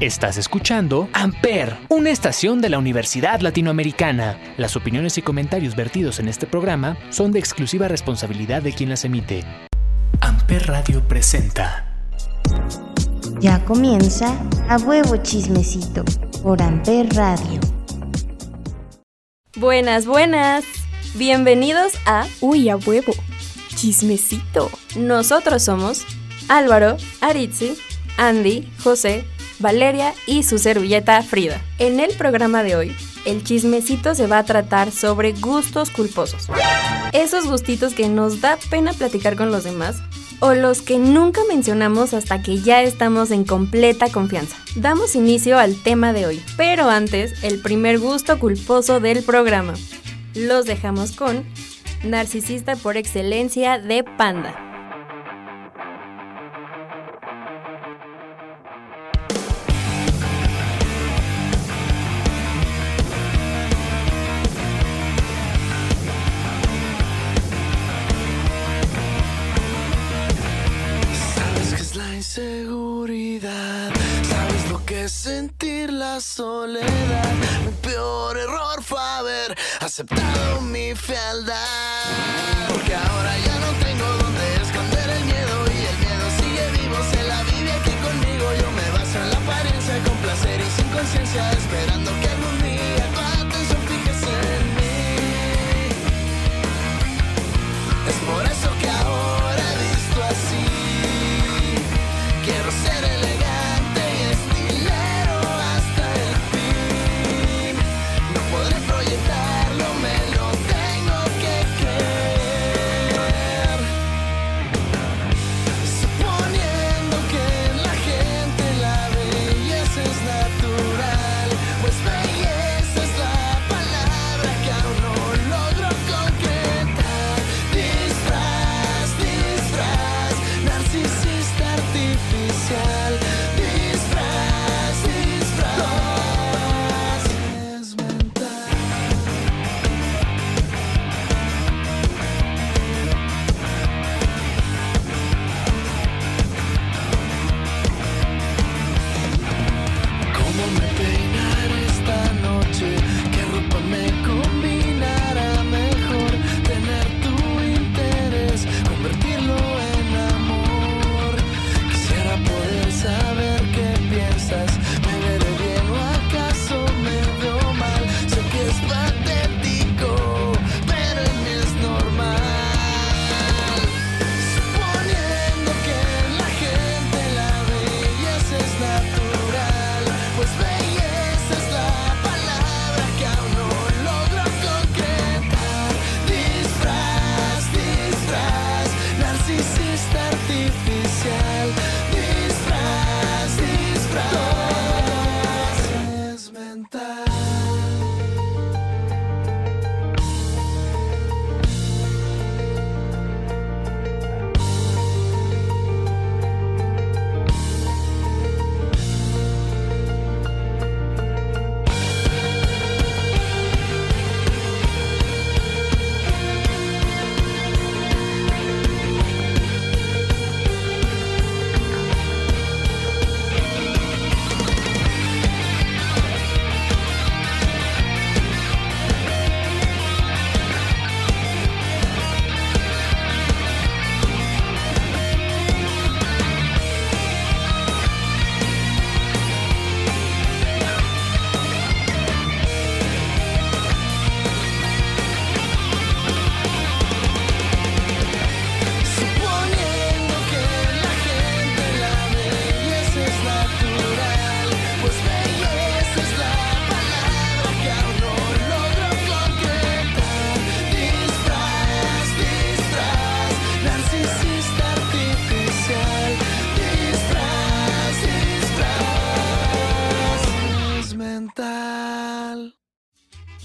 Estás escuchando Amper, una estación de la Universidad Latinoamericana. Las opiniones y comentarios vertidos en este programa son de exclusiva responsabilidad de quien las emite. Amper Radio presenta. Ya comienza A Huevo Chismecito por Amper Radio. Buenas, buenas. Bienvenidos a Uy, a huevo. Chismecito. Nosotros somos Álvaro, Aritzi, Andy, José, Valeria y su servilleta Frida. En el programa de hoy, el chismecito se va a tratar sobre gustos culposos. Esos gustitos que nos da pena platicar con los demás o los que nunca mencionamos hasta que ya estamos en completa confianza. Damos inicio al tema de hoy, pero antes, el primer gusto culposo del programa. Los dejamos con Narcisista por excelencia de Panda. Aceptado mi fealdad.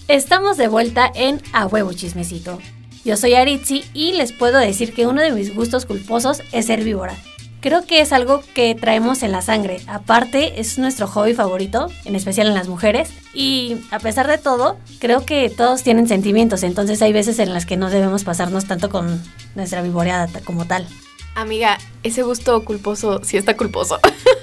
Estamos de vuelta en A Huevo Chismecito. Yo soy Aritzi y les puedo decir que uno de mis gustos culposos es ser víbora. Creo que es algo que traemos en la sangre. Aparte, es nuestro hobby favorito, en especial en las mujeres. Y a pesar de todo, creo que todos tienen sentimientos. Entonces hay veces en las que no debemos pasarnos tanto con nuestra vivoreada como tal. Amiga, ese gusto culposo sí está culposo.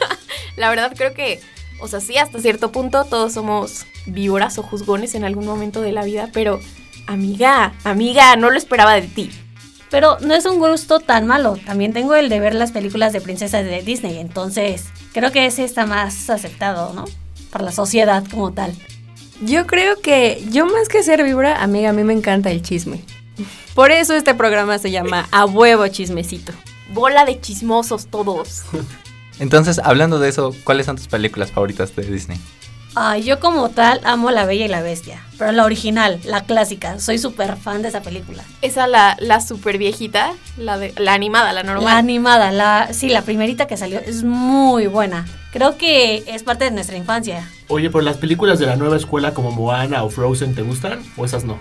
La verdad creo que O sea, sí, hasta cierto punto todos somos víboras o juzgones en algún momento de la vida, pero amiga, amiga, no lo esperaba de ti. Pero no es un gusto tan malo. También tengo el de ver las películas de princesas de Disney. Entonces, creo que ese está más aceptado, ¿no? Por la sociedad como tal. Yo creo que yo más que ser víbora, amiga, a mí me encanta el chisme. Por eso este programa se llama A huevo chismecito. Bola de chismosos todos. Entonces, hablando de eso, ¿cuáles son tus películas favoritas de Disney? Ay, yo como tal amo La Bella y la Bestia, pero la original, la clásica, soy súper fan de esa película. Esa la, la super viejita, la de la animada, la normal. La animada, la sí, la primerita que salió es muy buena. Creo que es parte de nuestra infancia. Oye, pero las películas de la nueva escuela como Moana o Frozen, ¿te gustan? ¿O esas no?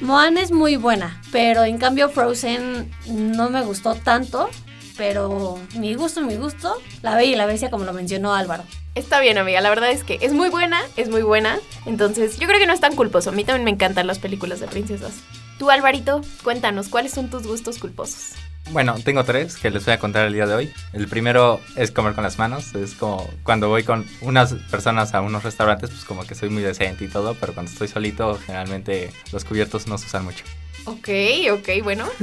Moana es muy buena, pero en cambio Frozen no me gustó tanto. Pero mi gusto, mi gusto, La Bella y la Bestia, como lo mencionó Álvaro. Está bien, amiga. La verdad es que es muy buena, es muy buena. Entonces, yo creo que no es tan culposo. A mí también me encantan las películas de princesas. Tú, Alvarito, cuéntanos, ¿cuáles son tus gustos culposos? Bueno, tengo tres que les voy a contar el día de hoy. El primero es comer con las manos. Es como cuando voy con unas personas a unos restaurantes, pues como que soy muy decente y todo, pero cuando estoy solito, generalmente los cubiertos no se usan mucho. Ok, ok, bueno.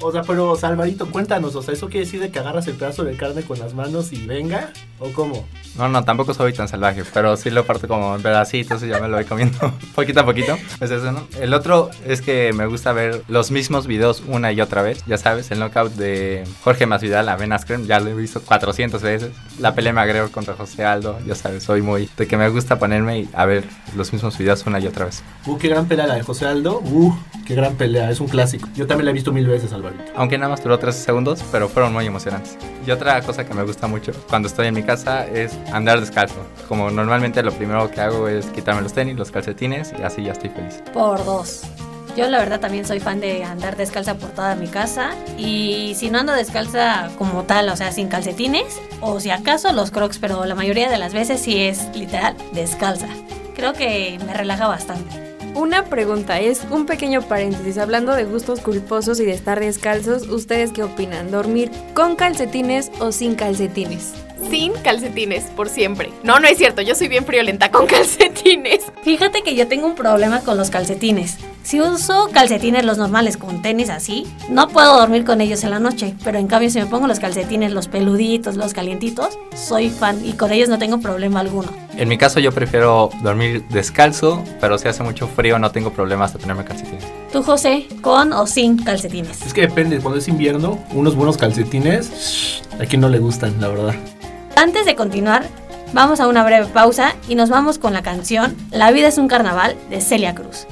O sea, pero Salvarito, cuéntanos, o sea, ¿eso quiere decir de que agarras el pedazo de carne con las manos y venga? ¿O cómo? No, no, tampoco soy tan salvaje, pero sí lo parto como en pedacitos y ya me lo voy comiendo poquito a poquito. Es eso, ¿no? El otro es que me gusta ver los mismos videos una y otra vez. Ya sabes, el knockout de Jorge Masvidal a Ben Askren, ya lo he visto 400 veces. La pelea McGregor contra José Aldo, ya sabes, soy muy de que me gusta ponerme y a ver los mismos videos una y otra vez. Uh, qué gran pelea la de José Aldo. Uh, qué gran pelea, es un clásico. Yo también la he visto mil veces, Alvarito. Aunque nada más duró 13 segundos, pero fueron muy emocionantes. Y otra cosa que me gusta mucho cuando estoy en mi casa es andar descalzo. Como normalmente lo primero que hago es quitarme los tenis, los calcetines y así ya estoy feliz. Por dos. Yo la verdad también soy fan de andar descalza por toda mi casa y si no ando descalza como tal, o sea, sin calcetines o si acaso los crocs, pero la mayoría de las veces sí es literal descalza. Creo que me relaja bastante. Una pregunta, es un pequeño paréntesis. Hablando de gustos culposos y de estar descalzos, ¿ustedes qué opinan? ¿Dormir con calcetines o sin calcetines? Sin calcetines, por siempre. No, no es cierto, yo soy bien friolenta con calcetines. Fíjate que yo tengo un problema con los calcetines. Si uso calcetines los normales con tenis así, no puedo dormir con ellos en la noche. Pero en cambio si me pongo los calcetines, los peluditos, los calientitos, soy fan y con ellos no tengo problema alguno. En mi caso yo prefiero dormir descalzo, pero si hace mucho frío no tengo problemas de ponerme calcetines. Tú, José, con o sin calcetines. Es que depende, cuando es invierno, unos buenos calcetines, a quien no le gustan, la verdad. Antes de continuar, vamos a una breve pausa y nos vamos con la canción La vida es un carnaval de Celia Cruz.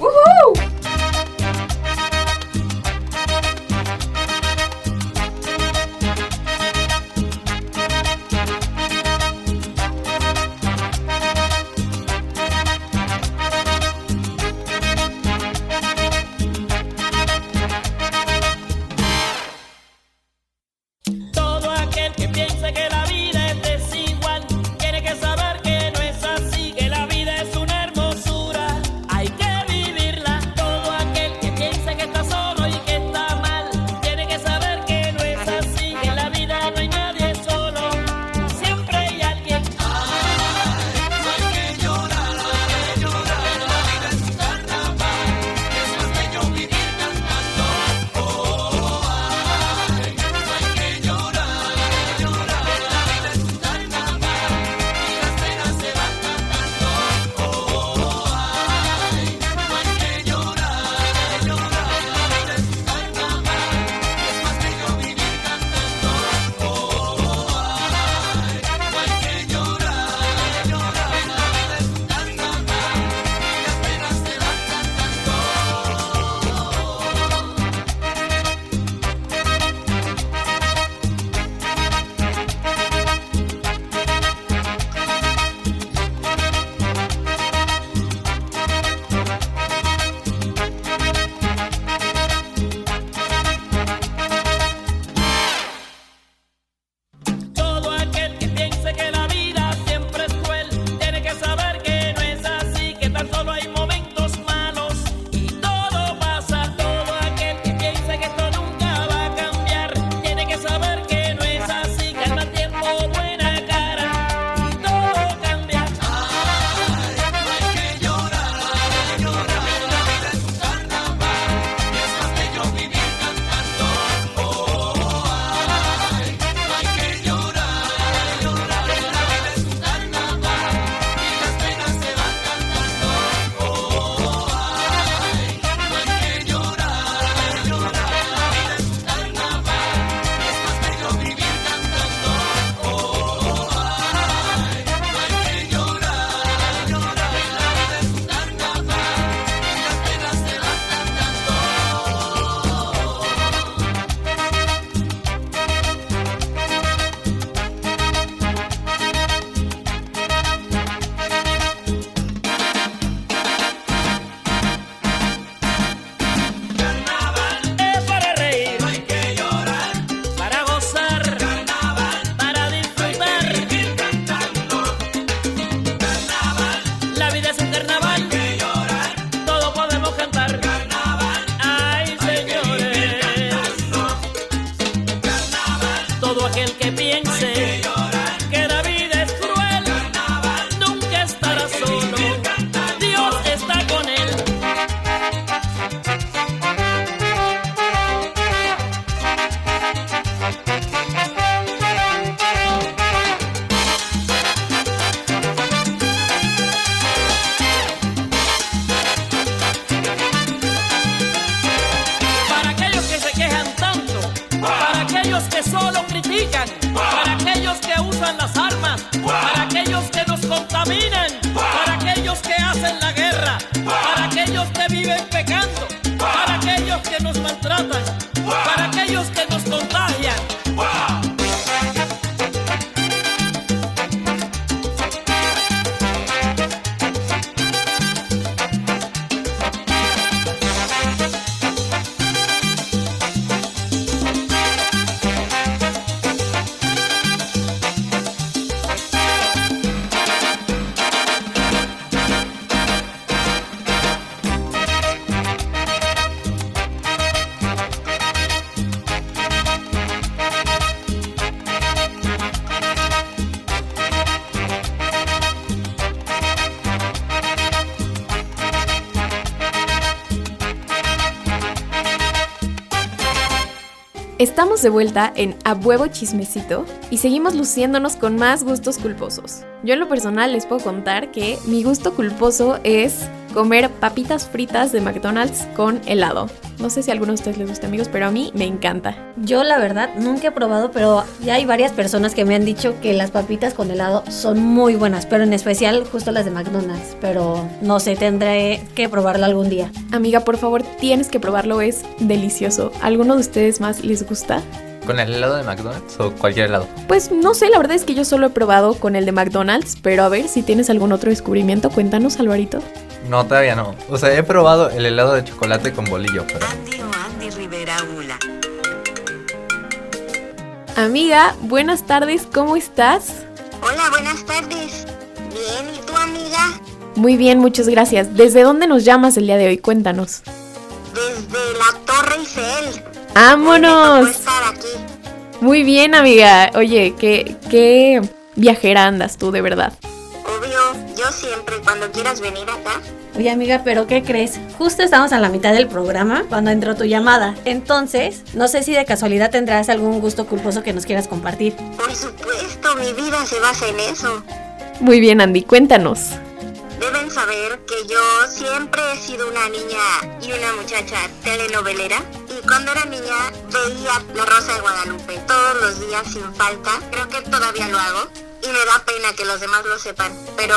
para aquellos que usan las armas, para aquellos que nos contaminan, para aquellos que hacen la guerra, para aquellos que viven pecando, para aquellos que nos maltratan, para aquellos que nos Estamos de vuelta en A Huevo Chismecito y seguimos luciéndonos con más gustos culposos. Yo en lo personal les puedo contar que mi gusto culposo es comer papitas fritas de McDonald's con helado. No sé si a alguno de ustedes les gusta amigos, pero a mí me encanta. Yo la verdad nunca he probado, pero ya hay varias personas que me han dicho que las papitas con helado son muy buenas, pero en especial justo las de McDonald's. Pero no sé, tendré que probarlo algún día. Amiga, por favor, tienes que probarlo, es delicioso. ¿Alguno de ustedes más les gusta? ¿Con el helado de McDonald's o cualquier helado? Pues no sé, la verdad es que yo solo he probado con el de McDonald's, pero a ver si tienes algún otro descubrimiento, cuéntanos, Alvarito. No, todavía no. O sea, he probado el helado de chocolate con bolillo, pero... Andy o Andy Rivera Ula. Amiga, buenas tardes, ¿cómo estás? Hola, buenas tardes. Bien, ¿y tu amiga? Muy bien, muchas gracias. ¿Desde dónde nos llamas el día de hoy? Cuéntanos. Desde la Torre Eiffel. Me tocó ¡Vámonos! estar aquí. Muy bien, amiga. Oye, ¿qué, qué viajera andas tú, de verdad? Obvio, yo siempre, cuando quieras venir acá. Oye amiga, pero ¿qué crees? Justo estamos a la mitad del programa cuando entró tu llamada. Entonces, no sé si de casualidad tendrás algún gusto culposo que nos quieras compartir. Por supuesto, mi vida se basa en eso. Muy bien, Andy, cuéntanos. Deben saber que yo siempre he sido una niña y una muchacha telenovelera. Y cuando era niña veía La Rosa de Guadalupe todos los días sin falta. Creo que todavía lo hago. Y me da pena que los demás lo sepan. Pero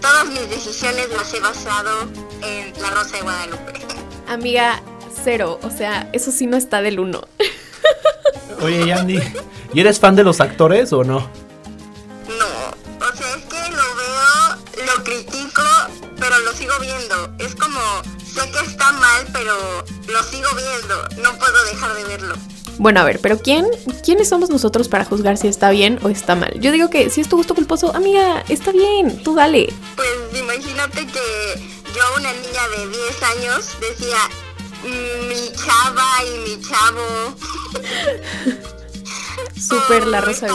todas mis decisiones las he basado en La Rosa de Guadalupe. Amiga, cero. O sea, eso sí no está del uno. Oye, Andy, ¿y eres fan de los actores o no? No, o sea, es que lo veo, lo critico, pero lo sigo viendo. Es como, sé que está mal, pero lo sigo viendo. No puedo dejar de verlo. Bueno, a ver, pero ¿quién? ¿Quiénes somos nosotros para juzgar si está bien o está mal? Yo digo que si es tu gusto culposo, amiga, está bien, tú dale. Pues imagínate que yo a una niña de 10 años decía, "Mm, mi chava y mi chavo. Súper la rosa de.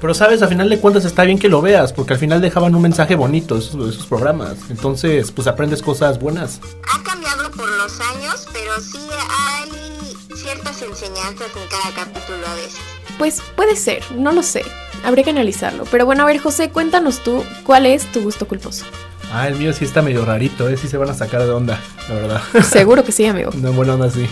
Pero sabes, a final de cuentas está bien que lo veas, porque al final dejaban un mensaje bonito esos, esos programas. Entonces, pues aprendes cosas buenas. Ha cambiado por los años, pero sí hay ciertas enseñanzas en cada capítulo a veces. Pues puede ser, no lo sé. Habría que analizarlo. Pero bueno, a ver, José, cuéntanos tú, ¿cuál es tu gusto culposo? Ah, el mío sí está medio rarito, ¿eh? Sí se van a sacar de onda, la verdad. Seguro que sí, amigo. No, buena onda, sí.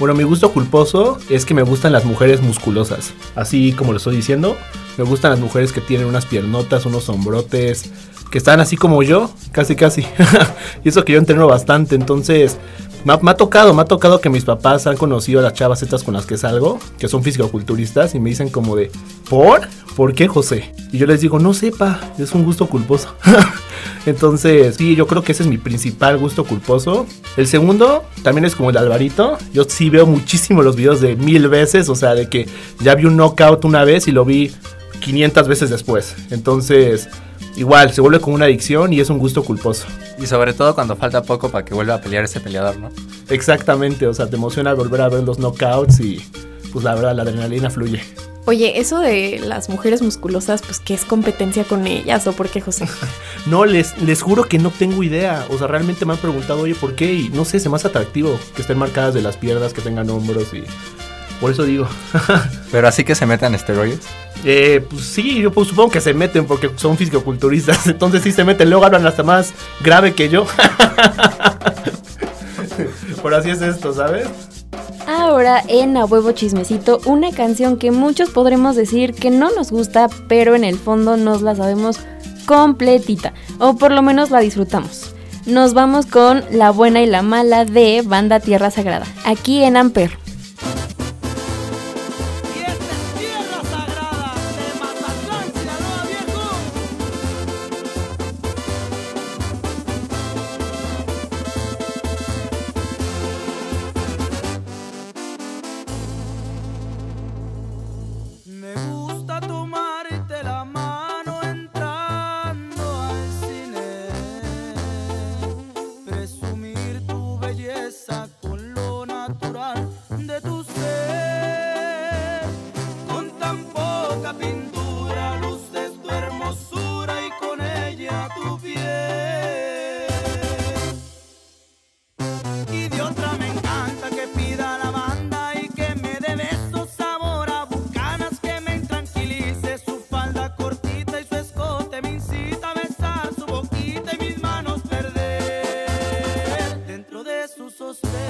Bueno, mi gusto culposo es que me gustan las mujeres musculosas. Así como lo estoy diciendo, me gustan las mujeres que tienen unas piernotas, unos hombrotes, que están así como yo, casi casi. y eso que yo entreno bastante, entonces me ha, tocado, me ha tocado que mis papás han conocido a las chavas estas con las que salgo, que son fisicoculturistas, y me dicen como de, ¿por? ¿Por qué, José? Y yo les digo, no sepa, es un gusto culposo. Entonces, sí, yo creo que ese es mi principal gusto culposo. El segundo también es como el Alvarito. Yo sí veo muchísimo los videos de mil veces, o sea, de que ya vi un knockout una vez y lo vi 500 veces después. Entonces, igual, se vuelve como una adicción y es un gusto culposo. Y sobre todo cuando falta poco para que vuelva a pelear ese peleador, ¿no? Exactamente, o sea, te emociona volver a ver los knockouts y pues la verdad la adrenalina fluye. Oye, eso de las mujeres musculosas, pues que es competencia con ellas o por qué, José? No, les, les juro que no tengo idea. O sea, realmente me han preguntado, oye, ¿por qué? Y no sé, se hace atractivo que estén marcadas de las piernas, que tengan hombros y... Por eso digo. Pero así que se metan esteroides. Eh, pues sí, yo pues, supongo que se meten porque son fisicoculturistas. Entonces sí se meten. Luego hablan hasta más grave que yo. Por así es esto, ¿sabes? Ahora en A Huevo Chismecito, una canción que muchos podremos decir que no nos gusta, pero en el fondo nos la sabemos completita, o por lo menos la disfrutamos. Nos vamos con La Buena y la Mala de Banda Tierra Sagrada, aquí en Amper.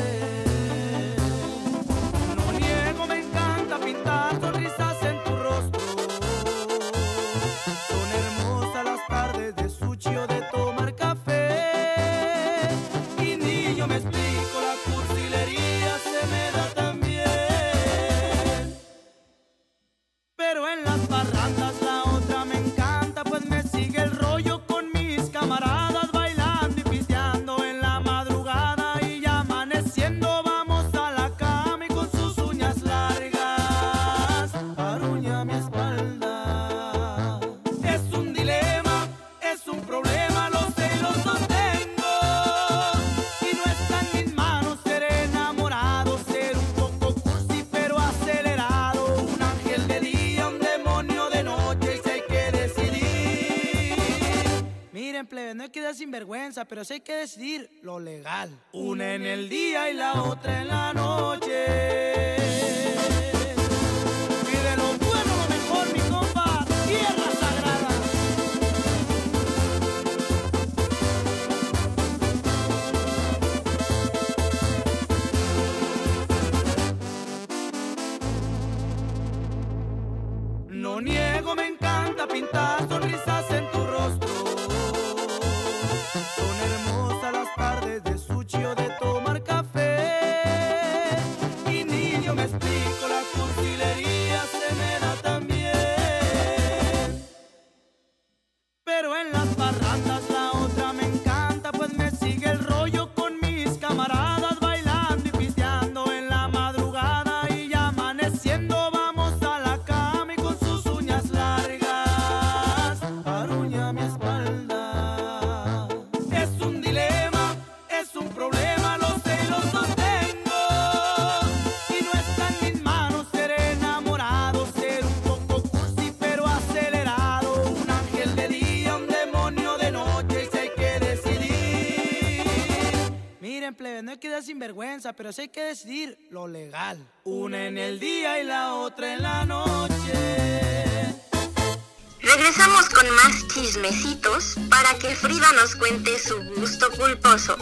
Yeah. Miren, plebe, no hay que dar sinvergüenza, pero sí hay que decidir lo legal. Una en el día y la otra en la noche. Y de lo bueno lo mejor, mi compa, tierra sagrada. No niego, me encanta pintar sonrisas en pero sí hay que decidir lo legal. Una en el día y la otra en la noche. Regresamos con más chismecitos para que Frida nos cuente su gusto culposo.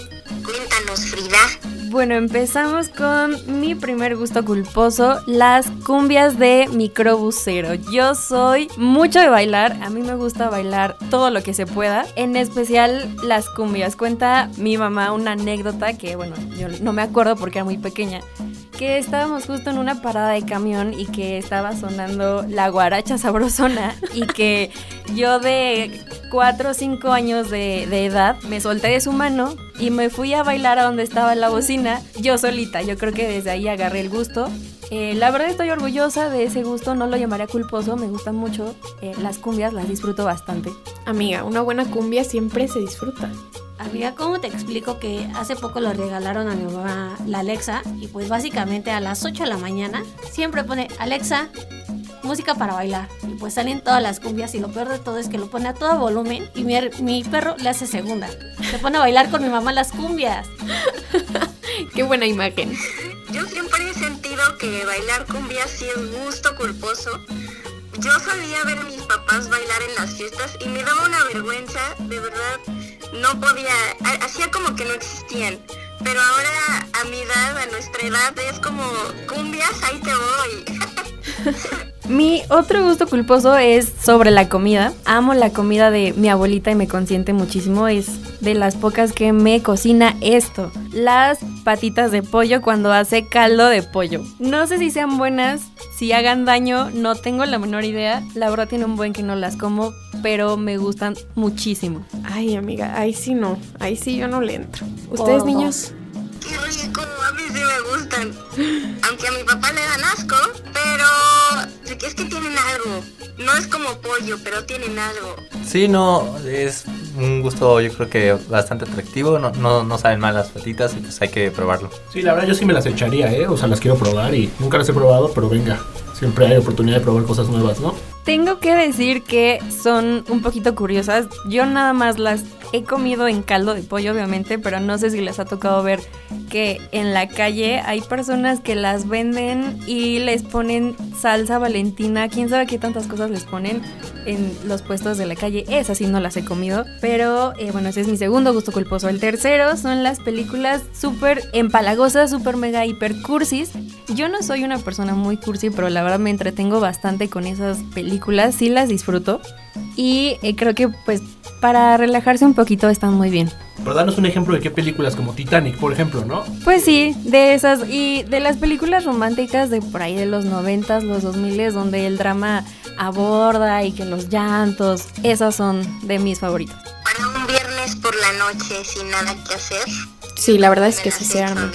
Cuéntanos, Frida. Bueno, empezamos con mi primer gusto culposo, las cumbias de microbusero. Yo soy mucho de bailar, a mí me gusta bailar todo lo que se pueda, en especial las cumbias. Cuenta mi mamá una anécdota que, bueno, yo no me acuerdo porque era muy pequeña, que estábamos justo en una parada de camión y que estaba sonando la guaracha sabrosona y que yo de 4 o 5 años de, edad me solté de su mano y me fui a bailar a donde estaba la bocina yo solita. Yo creo que desde ahí agarré el gusto. Eh, la verdad estoy orgullosa de ese gusto, no lo llamaría culposo, me gustan mucho eh, las cumbias, las disfruto bastante. Amiga, una buena cumbia siempre se disfruta. Amiga, ¿cómo te explico que hace poco le regalaron a mi mamá la Alexa? Y pues básicamente a las 8 de la mañana siempre pone Alexa, música para bailar. Y pues salen todas las cumbias y lo peor de todo es que lo pone a todo volumen y mi, mi perro le hace segunda. Se pone a bailar con mi mamá las cumbias. Qué buena imagen. Yo siempre he sentido que bailar cumbia sí es gusto culposo. Yo solía ver a mis papás bailar en las fiestas y me daba una vergüenza, de verdad, no podía, ha- hacía como que no existían. pero ahora a mi edad, a nuestra edad, es como cumbias, ahí te voy. Mi otro gusto culposo es sobre la comida. Amo la comida de mi abuelita y me consiente muchísimo. Es de las pocas que me cocina esto. Las patitas de pollo cuando hace caldo de pollo. No sé si sean buenas, si hagan daño, no tengo la menor idea. La verdad tiene un buen que no las como, pero me gustan muchísimo. Ay, amiga, ahí sí no. Ahí sí yo no le entro. ¿Ustedes, Oh. niños? Qué rico, a mí sí me gustan. Aunque a mi papá le dan asco, pero es que tienen algo. No es como pollo, pero tienen algo. Sí, no, es un gusto yo creo que bastante atractivo, no, no, no saben mal las patitas y pues hay que probarlo. Sí, la verdad yo sí me las echaría, ¿eh? O sea, las quiero probar y nunca las he probado, pero venga, siempre hay oportunidad de probar cosas nuevas, ¿no? Tengo que decir que son un poquito curiosas. Yo nada más las he comido en caldo de pollo, obviamente, pero no sé si les ha tocado ver que en la calle hay personas que las venden y les ponen salsa valentina, quién sabe qué tantas cosas les ponen en los puestos de la calle. Esas sí no las he comido, pero eh, bueno, ese es mi segundo gusto culposo. El tercero son las películas súper empalagosas, súper mega hiper cursis. Yo no soy una persona muy cursi, pero la verdad me entretengo bastante con esas películas, sí las disfruto. Y eh, creo que pues para relajarse un poquito están muy bien. Pero danos un ejemplo de qué películas como Titanic, por ejemplo, ¿no? Pues sí, de esas y de las películas románticas de por ahí de los 90s, los 2000s, donde el drama aborda y que los llantos, esas son de mis favoritos. Para un viernes por la noche sin nada que hacer. Sí, la verdad es que sí se arma.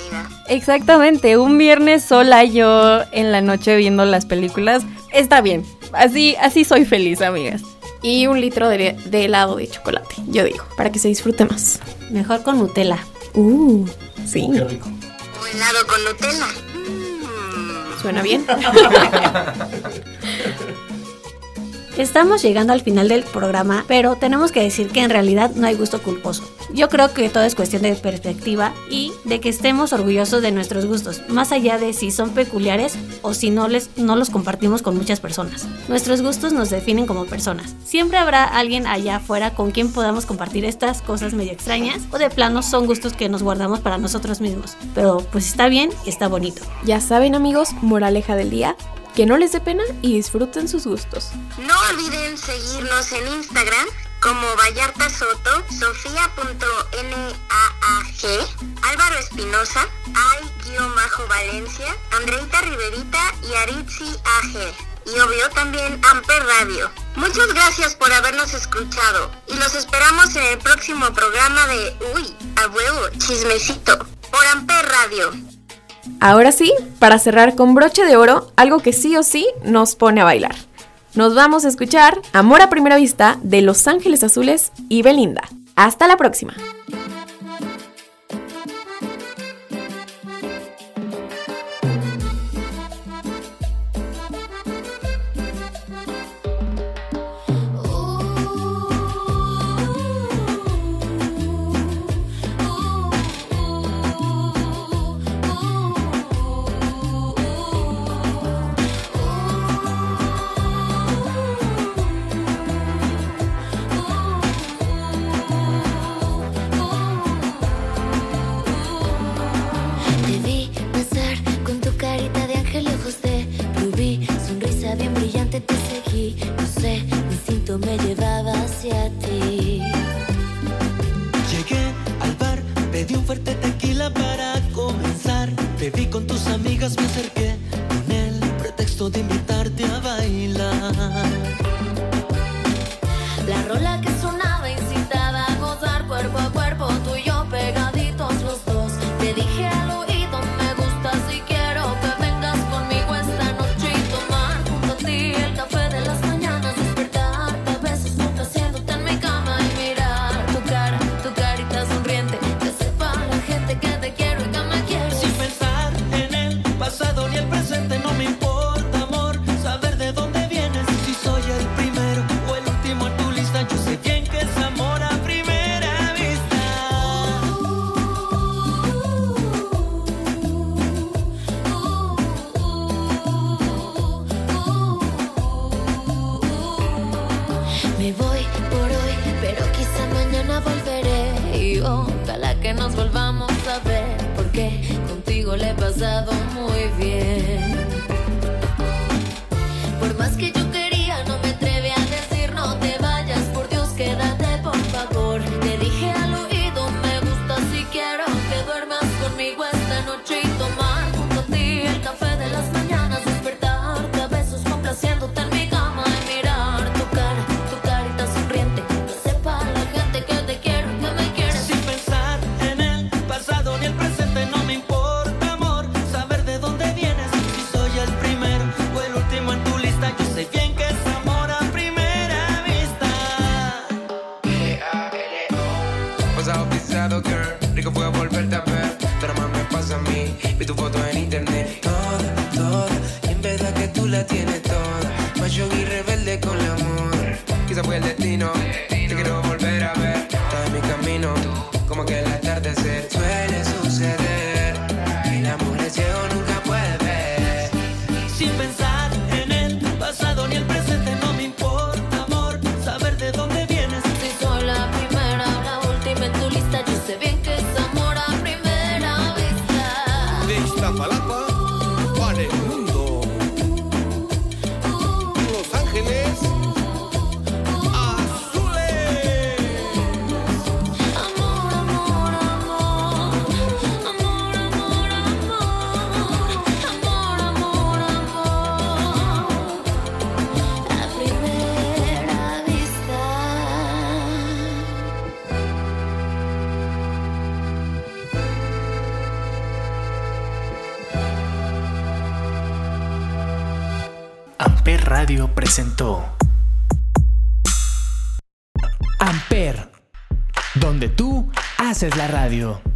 Exactamente, un viernes sola yo en la noche viendo las películas, está bien. Así, así soy feliz, amigas. Y un litro de, de helado de chocolate, yo digo, para que se disfrute más. Mejor con Nutella. Uh, sí, Qué rico. Helado con Nutella. Mm. suena bien. Estamos llegando al final del programa, pero tenemos que decir que en realidad no hay gusto culposo. Yo creo que todo es cuestión de perspectiva y de que estemos orgullosos de nuestros gustos, más allá de si son peculiares o si no, les, no los compartimos con muchas personas. Nuestros gustos nos definen como personas. Siempre habrá alguien allá afuera con quien podamos compartir estas cosas medio extrañas o de plano son gustos que nos guardamos para nosotros mismos. Pero pues está bien está bonito. Ya saben, amigos, moraleja del día, que no les dé pena y disfruten sus gustos. No olviden seguirnos en Instagram como Vallarta Soto, Sofía.naag, Álvaro Espinosa, Ay-Valencia, Andreita Riverita y Aritzi AG. Y obvio también Amper Radio. Muchas gracias por habernos escuchado y los esperamos en el próximo programa de Uy, a huevo, chismecito, por Amper Radio. Ahora sí, para cerrar con broche de oro, algo que sí o sí nos pone a bailar. Nos vamos a escuchar Amor a primera vista de Los Ángeles Azules y Belinda. Hasta la próxima. es la radio.